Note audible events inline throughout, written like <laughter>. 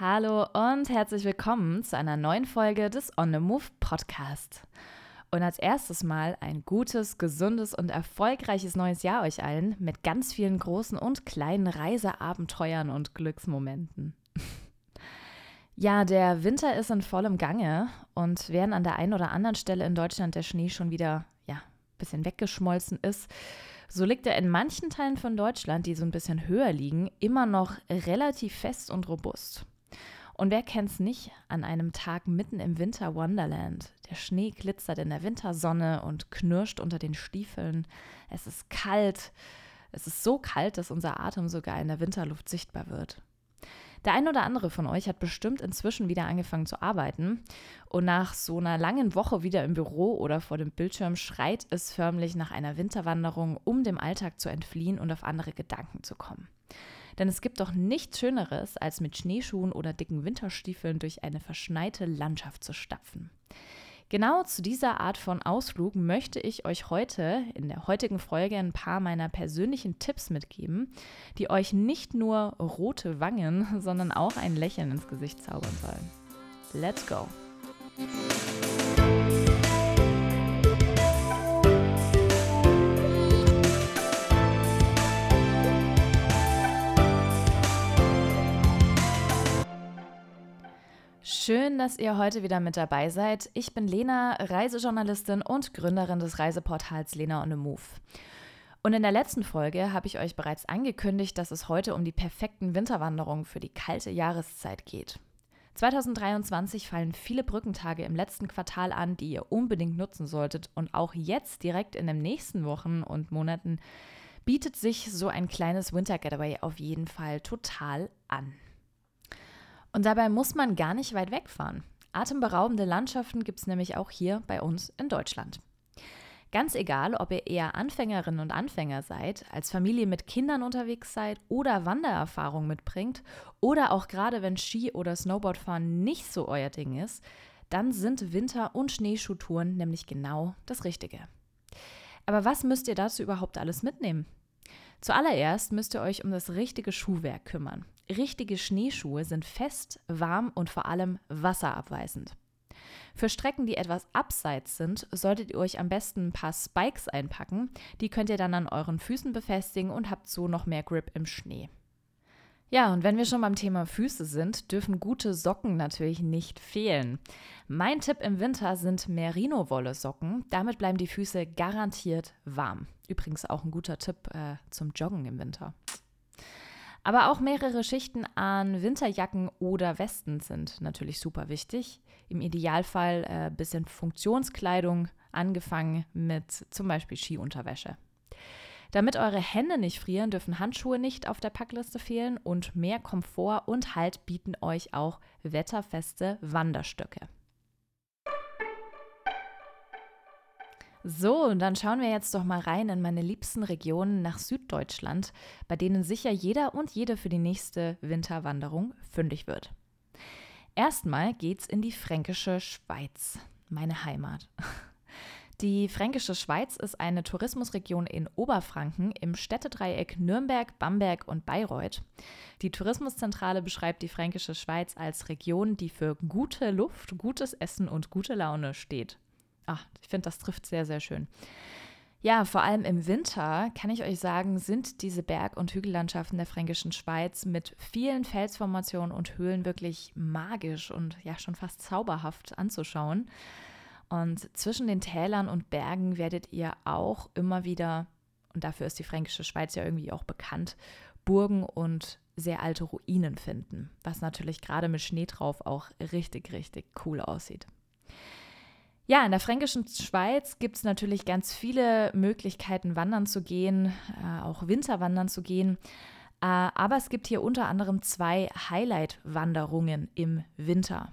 Hallo und herzlich willkommen zu einer neuen Folge des On the Move Podcast. Und als erstes mal ein gutes, gesundes und erfolgreiches neues Jahr euch allen mit ganz vielen großen und kleinen Reiseabenteuern und Glücksmomenten. <laughs> Ja, der Winter ist in vollem Gange und während an der einen oder anderen Stelle in Deutschland der Schnee schon wieder ja, ein bisschen weggeschmolzen ist, so liegt er in manchen Teilen von Deutschland, die so ein bisschen höher liegen, immer noch relativ fest und robust. Und wer kennt's nicht an einem Tag mitten im Winter Wonderland? Der Schnee glitzert in der Wintersonne und knirscht unter den Stiefeln. Es ist kalt. Es ist so kalt, dass unser Atem sogar in der Winterluft sichtbar wird. Der ein oder andere von euch hat bestimmt inzwischen wieder angefangen zu arbeiten und nach so einer langen Woche wieder im Büro oder vor dem Bildschirm schreit es förmlich nach einer Winterwanderung, um dem Alltag zu entfliehen und auf andere Gedanken zu kommen. Denn es gibt doch nichts Schöneres, als mit Schneeschuhen oder dicken Winterstiefeln durch eine verschneite Landschaft zu stapfen. Genau zu dieser Art von Ausflug möchte ich euch heute in der heutigen Folge ein paar meiner persönlichen Tipps mitgeben, die euch nicht nur rote Wangen, sondern auch ein Lächeln ins Gesicht zaubern sollen. Let's go! Schön, dass ihr heute wieder mit dabei seid. Ich bin Lena, Reisejournalistin und Gründerin des Reiseportals Lena on the Move. Und in der letzten Folge habe ich euch bereits angekündigt, dass es heute um die perfekten Winterwanderungen für die kalte Jahreszeit geht. 2023 fallen viele Brückentage im letzten Quartal an, die ihr unbedingt nutzen solltet. Und auch jetzt, direkt in den nächsten Wochen und Monaten, bietet sich so ein kleines Winter Getaway auf jeden Fall total an. Und dabei muss man gar nicht weit wegfahren. Atemberaubende Landschaften gibt es nämlich auch hier bei uns in Deutschland. Ganz egal, ob ihr eher Anfängerinnen und Anfänger seid, als Familie mit Kindern unterwegs seid oder Wandererfahrung mitbringt oder auch gerade wenn Ski- oder Snowboardfahren nicht so euer Ding ist, dann sind Winter- und Schneeschuhtouren nämlich genau das Richtige. Aber was müsst ihr dazu überhaupt alles mitnehmen? Zuallererst müsst ihr euch um das richtige Schuhwerk kümmern. Richtige Schneeschuhe sind fest, warm und vor allem wasserabweisend. Für Strecken, die etwas abseits sind, solltet ihr euch am besten ein paar Spikes einpacken. Die könnt ihr dann an euren Füßen befestigen und habt so noch mehr Grip im Schnee. Ja, und wenn wir schon beim Thema Füße sind, dürfen gute Socken natürlich nicht fehlen. Mein Tipp im Winter sind Merino-Wolle-Socken. Damit bleiben die Füße garantiert warm. Übrigens auch ein guter Tipp äh, zum Joggen im Winter. Aber auch mehrere Schichten an Winterjacken oder Westen sind natürlich super wichtig. Im Idealfall ein äh, bisschen Funktionskleidung, angefangen mit zum Beispiel Skiunterwäsche. Damit eure Hände nicht frieren, dürfen Handschuhe nicht auf der Packliste fehlen und mehr Komfort und Halt bieten euch auch wetterfeste Wanderstöcke. So, und dann schauen wir jetzt doch mal rein in meine liebsten Regionen nach Süddeutschland, bei denen sicher jeder und jede für die nächste Winterwanderung fündig wird. Erstmal geht's in die fränkische Schweiz, meine Heimat. Die Fränkische Schweiz ist eine Tourismusregion in Oberfranken im Städtedreieck Nürnberg, Bamberg und Bayreuth. Die Tourismuszentrale beschreibt die Fränkische Schweiz als Region, die für gute Luft, gutes Essen und gute Laune steht. Ach, ich finde, das trifft sehr, sehr schön. Ja, vor allem im Winter kann ich euch sagen, sind diese Berg- und Hügellandschaften der fränkischen Schweiz mit vielen Felsformationen und Höhlen wirklich magisch und ja schon fast zauberhaft anzuschauen. Und zwischen den Tälern und Bergen werdet ihr auch immer wieder, und dafür ist die fränkische Schweiz ja irgendwie auch bekannt, Burgen und sehr alte Ruinen finden, was natürlich gerade mit Schnee drauf auch richtig, richtig cool aussieht. Ja, in der fränkischen Schweiz gibt es natürlich ganz viele Möglichkeiten, wandern zu gehen, äh, auch Winterwandern zu gehen. Äh, aber es gibt hier unter anderem zwei Highlight-Wanderungen im Winter.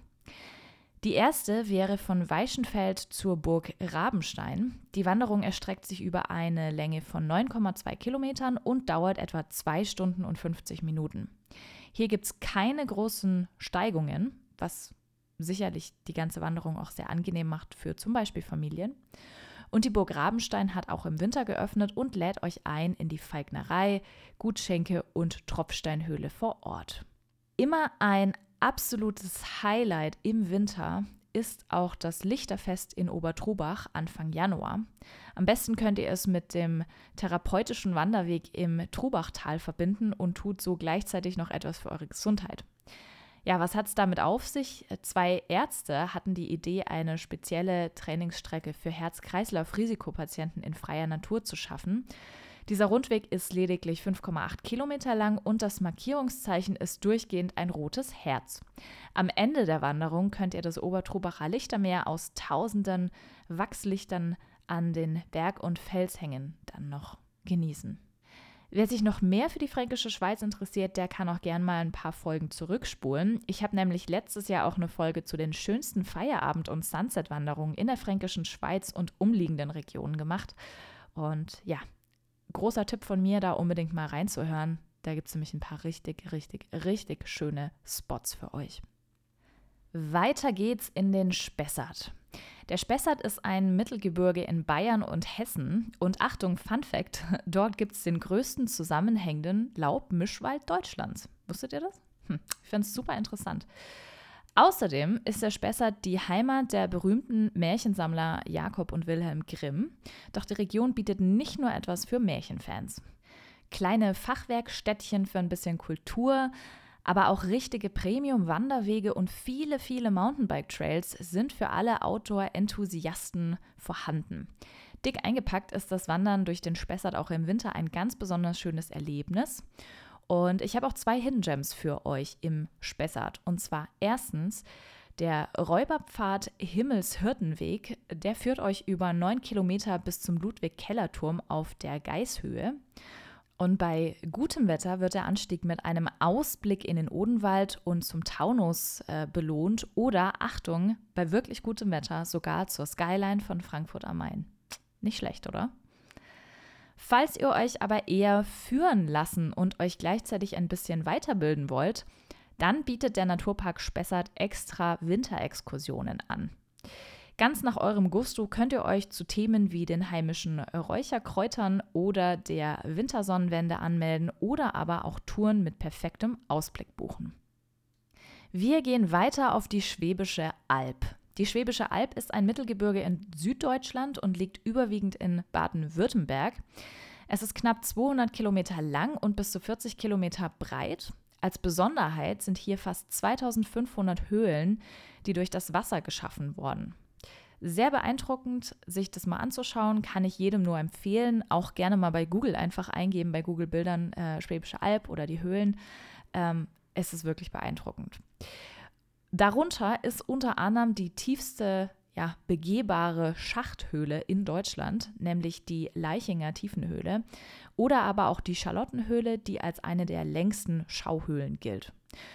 Die erste wäre von Weichenfeld zur Burg Rabenstein. Die Wanderung erstreckt sich über eine Länge von 9,2 Kilometern und dauert etwa 2 Stunden und 50 Minuten. Hier gibt es keine großen Steigungen, was sicherlich die ganze Wanderung auch sehr angenehm macht für zum Beispiel Familien. Und die Burg Rabenstein hat auch im Winter geöffnet und lädt euch ein in die Feignerei, Gutschenke und Tropfsteinhöhle vor Ort. Immer ein absolutes Highlight im Winter ist auch das Lichterfest in Obertrubach Anfang Januar. Am besten könnt ihr es mit dem therapeutischen Wanderweg im Trubachtal verbinden und tut so gleichzeitig noch etwas für eure Gesundheit. Ja, was hat es damit auf sich? Zwei Ärzte hatten die Idee, eine spezielle Trainingsstrecke für Herz-Kreislauf-Risikopatienten in freier Natur zu schaffen. Dieser Rundweg ist lediglich 5,8 Kilometer lang und das Markierungszeichen ist durchgehend ein rotes Herz. Am Ende der Wanderung könnt ihr das Obertrubacher Lichtermeer aus tausenden Wachslichtern an den Berg- und Felshängen dann noch genießen. Wer sich noch mehr für die fränkische Schweiz interessiert, der kann auch gern mal ein paar Folgen zurückspulen. Ich habe nämlich letztes Jahr auch eine Folge zu den schönsten Feierabend- und Sunset-Wanderungen in der fränkischen Schweiz und umliegenden Regionen gemacht. Und ja, großer Tipp von mir, da unbedingt mal reinzuhören. Da gibt es nämlich ein paar richtig, richtig, richtig schöne Spots für euch. Weiter geht's in den Spessart. Der Spessart ist ein Mittelgebirge in Bayern und Hessen. Und Achtung, Fun Fact: <laughs> Dort gibt es den größten zusammenhängenden Laubmischwald Deutschlands. Wusstet ihr das? Hm, ich finde es super interessant. Außerdem ist der Spessart die Heimat der berühmten Märchensammler Jakob und Wilhelm Grimm. Doch die Region bietet nicht nur etwas für Märchenfans. Kleine Fachwerkstädtchen für ein bisschen Kultur, aber auch richtige Premium-Wanderwege und viele, viele Mountainbike-Trails sind für alle Outdoor-Enthusiasten vorhanden. Dick eingepackt ist das Wandern durch den Spessart auch im Winter ein ganz besonders schönes Erlebnis. Und ich habe auch zwei Hidden Gems für euch im Spessart. Und zwar erstens der Räuberpfad Himmelshirtenweg. Der führt euch über neun Kilometer bis zum Ludwig-Keller-Turm auf der Geishöhe. Und bei gutem Wetter wird der Anstieg mit einem Ausblick in den Odenwald und zum Taunus äh, belohnt oder, Achtung, bei wirklich gutem Wetter sogar zur Skyline von Frankfurt am Main. Nicht schlecht, oder? Falls ihr euch aber eher führen lassen und euch gleichzeitig ein bisschen weiterbilden wollt, dann bietet der Naturpark Spessart extra Winterexkursionen an. Ganz nach eurem Gusto könnt ihr euch zu Themen wie den heimischen Räucherkräutern oder der Wintersonnenwende anmelden oder aber auch Touren mit perfektem Ausblick buchen. Wir gehen weiter auf die Schwäbische Alb. Die Schwäbische Alb ist ein Mittelgebirge in Süddeutschland und liegt überwiegend in Baden-Württemberg. Es ist knapp 200 Kilometer lang und bis zu 40 Kilometer breit. Als Besonderheit sind hier fast 2500 Höhlen, die durch das Wasser geschaffen wurden. Sehr beeindruckend, sich das mal anzuschauen, kann ich jedem nur empfehlen. Auch gerne mal bei Google einfach eingeben, bei Google Bildern äh, Schwäbische Alb oder die Höhlen. Ähm, es ist wirklich beeindruckend. Darunter ist unter anderem die tiefste ja, begehbare Schachthöhle in Deutschland, nämlich die Leichinger Tiefenhöhle, oder aber auch die Charlottenhöhle, die als eine der längsten Schauhöhlen gilt.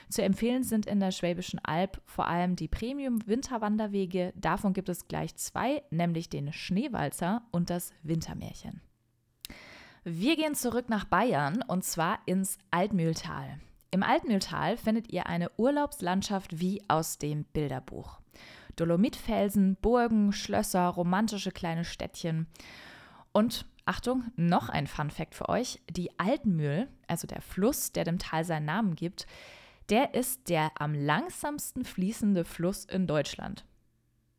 Zu empfehlen sind in der Schwäbischen Alb vor allem die Premium-Winterwanderwege. Davon gibt es gleich zwei, nämlich den Schneewalzer und das Wintermärchen. Wir gehen zurück nach Bayern und zwar ins Altmühltal. Im Altmühltal findet ihr eine Urlaubslandschaft wie aus dem Bilderbuch. Dolomitfelsen, Burgen, Schlösser, romantische kleine Städtchen. Und Achtung, noch ein Fun Fact für euch: Die Altmühl, also der Fluss, der dem Tal seinen Namen gibt, der ist der am langsamsten fließende Fluss in Deutschland.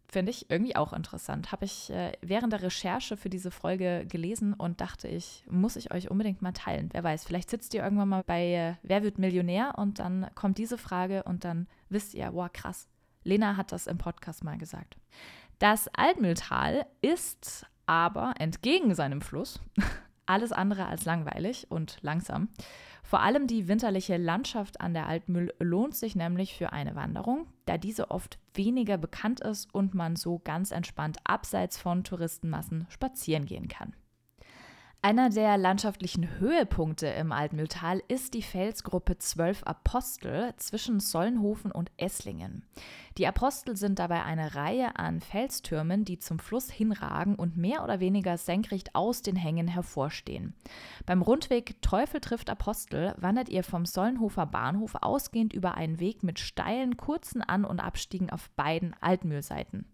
Finde ich irgendwie auch interessant. Habe ich äh, während der Recherche für diese Folge gelesen und dachte ich, muss ich euch unbedingt mal teilen. Wer weiß, vielleicht sitzt ihr irgendwann mal bei äh, Wer wird Millionär und dann kommt diese Frage und dann wisst ihr, wow, krass. Lena hat das im Podcast mal gesagt. Das Altmühltal ist aber entgegen seinem Fluss alles andere als langweilig und langsam. Vor allem die winterliche Landschaft an der Altmühl lohnt sich nämlich für eine Wanderung, da diese oft weniger bekannt ist und man so ganz entspannt abseits von Touristenmassen spazieren gehen kann. Einer der landschaftlichen Höhepunkte im Altmühltal ist die Felsgruppe Zwölf Apostel zwischen Sollenhofen und Esslingen. Die Apostel sind dabei eine Reihe an Felstürmen, die zum Fluss hinragen und mehr oder weniger senkrecht aus den Hängen hervorstehen. Beim Rundweg Teufel trifft Apostel wandert ihr vom Sollenhofer Bahnhof ausgehend über einen Weg mit steilen, kurzen An- und Abstiegen auf beiden Altmühlseiten.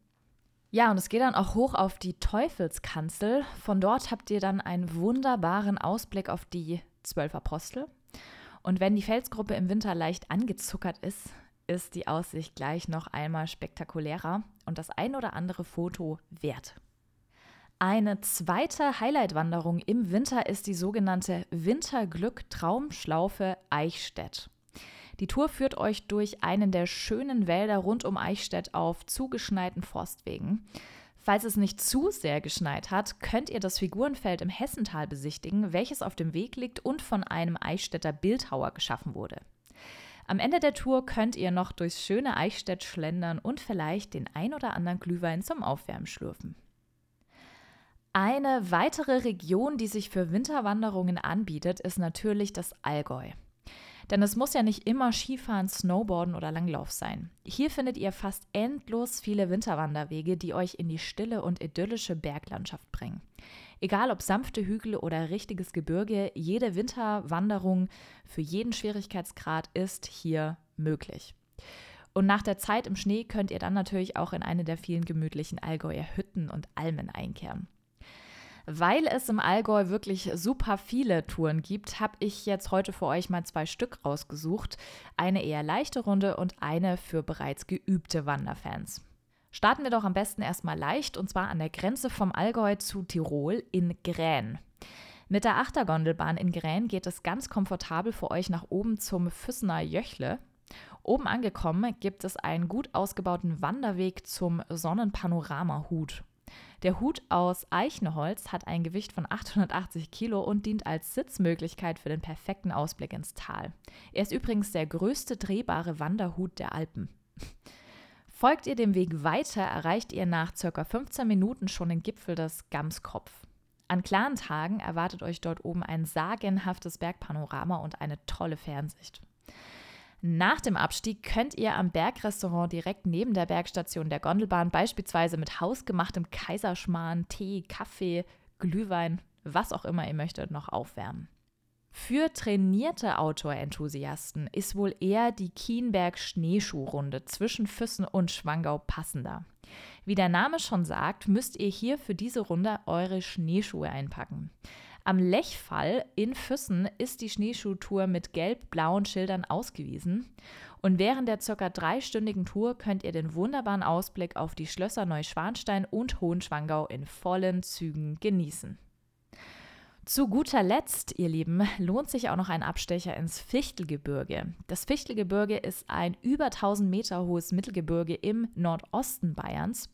Ja, und es geht dann auch hoch auf die Teufelskanzel. Von dort habt ihr dann einen wunderbaren Ausblick auf die zwölf Apostel. Und wenn die Felsgruppe im Winter leicht angezuckert ist, ist die Aussicht gleich noch einmal spektakulärer und das ein oder andere Foto wert. Eine zweite Highlight-Wanderung im Winter ist die sogenannte Winterglück-Traumschlaufe Eichstätt. Die Tour führt euch durch einen der schönen Wälder rund um Eichstätt auf zugeschneiten Forstwegen. Falls es nicht zu sehr geschneit hat, könnt ihr das Figurenfeld im Hessental besichtigen, welches auf dem Weg liegt und von einem Eichstätter Bildhauer geschaffen wurde. Am Ende der Tour könnt ihr noch durchs schöne Eichstätt schlendern und vielleicht den ein oder anderen Glühwein zum Aufwärmen schlürfen. Eine weitere Region, die sich für Winterwanderungen anbietet, ist natürlich das Allgäu. Denn es muss ja nicht immer Skifahren, Snowboarden oder Langlauf sein. Hier findet ihr fast endlos viele Winterwanderwege, die euch in die stille und idyllische Berglandschaft bringen. Egal ob sanfte Hügel oder richtiges Gebirge, jede Winterwanderung für jeden Schwierigkeitsgrad ist hier möglich. Und nach der Zeit im Schnee könnt ihr dann natürlich auch in eine der vielen gemütlichen Allgäuer Hütten und Almen einkehren. Weil es im Allgäu wirklich super viele Touren gibt, habe ich jetzt heute für euch mal zwei Stück rausgesucht. Eine eher leichte Runde und eine für bereits geübte Wanderfans. Starten wir doch am besten erstmal leicht und zwar an der Grenze vom Allgäu zu Tirol in Grän. Mit der Achtergondelbahn in Grän geht es ganz komfortabel für euch nach oben zum Füssener Jöchle. Oben angekommen gibt es einen gut ausgebauten Wanderweg zum Sonnenpanorama-Hut. Der Hut aus Eichenholz hat ein Gewicht von 880 Kilo und dient als Sitzmöglichkeit für den perfekten Ausblick ins Tal. Er ist übrigens der größte drehbare Wanderhut der Alpen. Folgt ihr dem Weg weiter, erreicht ihr nach ca. 15 Minuten schon den Gipfel des Gamskopf. An klaren Tagen erwartet euch dort oben ein sagenhaftes Bergpanorama und eine tolle Fernsicht. Nach dem Abstieg könnt ihr am Bergrestaurant direkt neben der Bergstation der Gondelbahn beispielsweise mit hausgemachtem Kaiserschmarrn, Tee, Kaffee, Glühwein, was auch immer ihr möchtet, noch aufwärmen. Für trainierte Outdoor-Enthusiasten ist wohl eher die Kienberg Schneeschuhrunde zwischen Füssen und Schwangau passender. Wie der Name schon sagt, müsst ihr hier für diese Runde eure Schneeschuhe einpacken. Am Lechfall in Füssen ist die Schneeschuhtour mit gelb-blauen Schildern ausgewiesen. Und während der ca. dreistündigen Tour könnt ihr den wunderbaren Ausblick auf die Schlösser Neuschwanstein und Hohenschwangau in vollen Zügen genießen. Zu guter Letzt, ihr Lieben, lohnt sich auch noch ein Abstecher ins Fichtelgebirge. Das Fichtelgebirge ist ein über 1000 Meter hohes Mittelgebirge im Nordosten Bayerns.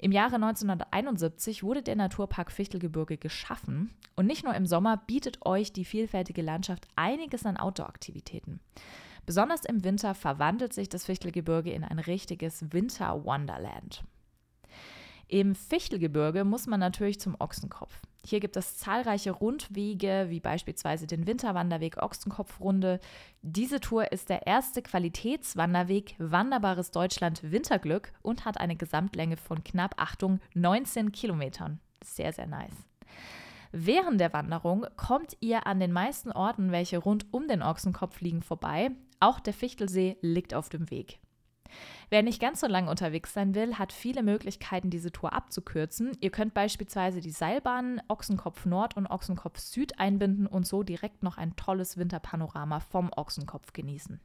Im Jahre 1971 wurde der Naturpark Fichtelgebirge geschaffen und nicht nur im Sommer bietet euch die vielfältige Landschaft einiges an Outdoor-Aktivitäten. Besonders im Winter verwandelt sich das Fichtelgebirge in ein richtiges Winter-Wonderland. Im Fichtelgebirge muss man natürlich zum Ochsenkopf. Hier gibt es zahlreiche Rundwege, wie beispielsweise den Winterwanderweg Ochsenkopfrunde. Diese Tour ist der erste Qualitätswanderweg Wanderbares Deutschland Winterglück und hat eine Gesamtlänge von knapp, Achtung, 19 Kilometern. Sehr, sehr nice. Während der Wanderung kommt ihr an den meisten Orten, welche rund um den Ochsenkopf liegen, vorbei. Auch der Fichtelsee liegt auf dem Weg. Wer nicht ganz so lange unterwegs sein will, hat viele Möglichkeiten, diese Tour abzukürzen. Ihr könnt beispielsweise die Seilbahnen Ochsenkopf Nord und Ochsenkopf Süd einbinden und so direkt noch ein tolles Winterpanorama vom Ochsenkopf genießen.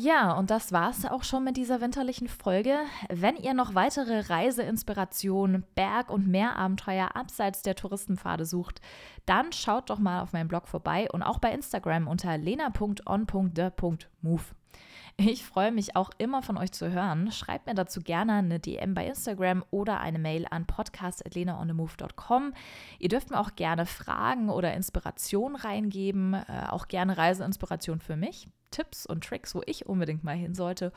Ja, und das war's auch schon mit dieser winterlichen Folge. Wenn ihr noch weitere Reiseinspirationen, Berg- und Meerabenteuer abseits der Touristenpfade sucht, dann schaut doch mal auf meinem Blog vorbei und auch bei Instagram unter lena.on.de.move. Ich freue mich auch immer von euch zu hören. Schreibt mir dazu gerne eine DM bei Instagram oder eine Mail an podcast.lenaonemove.com. Ihr dürft mir auch gerne Fragen oder Inspirationen reingeben, äh, auch gerne Reiseinspiration für mich. Tipps und Tricks, wo ich unbedingt mal hin sollte.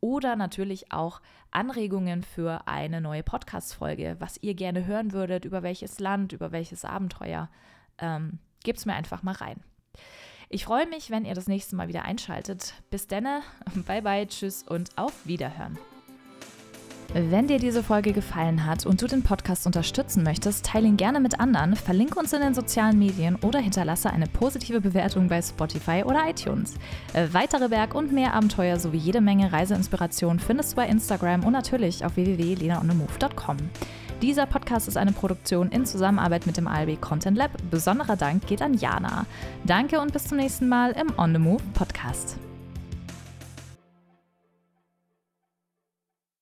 Oder natürlich auch Anregungen für eine neue Podcast-Folge, was ihr gerne hören würdet, über welches Land, über welches Abenteuer. Ähm, Gebt es mir einfach mal rein. Ich freue mich, wenn ihr das nächste Mal wieder einschaltet. Bis denne, <laughs> bye bye, tschüss und auf Wiederhören. Wenn dir diese Folge gefallen hat und du den Podcast unterstützen möchtest, teile ihn gerne mit anderen, verlinke uns in den sozialen Medien oder hinterlasse eine positive Bewertung bei Spotify oder iTunes. Äh, weitere Berg- und mehr Abenteuer sowie jede Menge Reiseinspiration findest du bei Instagram und natürlich auf www.lenaonemove.com. Dieser Podcast ist eine Produktion in Zusammenarbeit mit dem ALB Content Lab. Besonderer Dank geht an Jana. Danke und bis zum nächsten Mal im On the Move Podcast.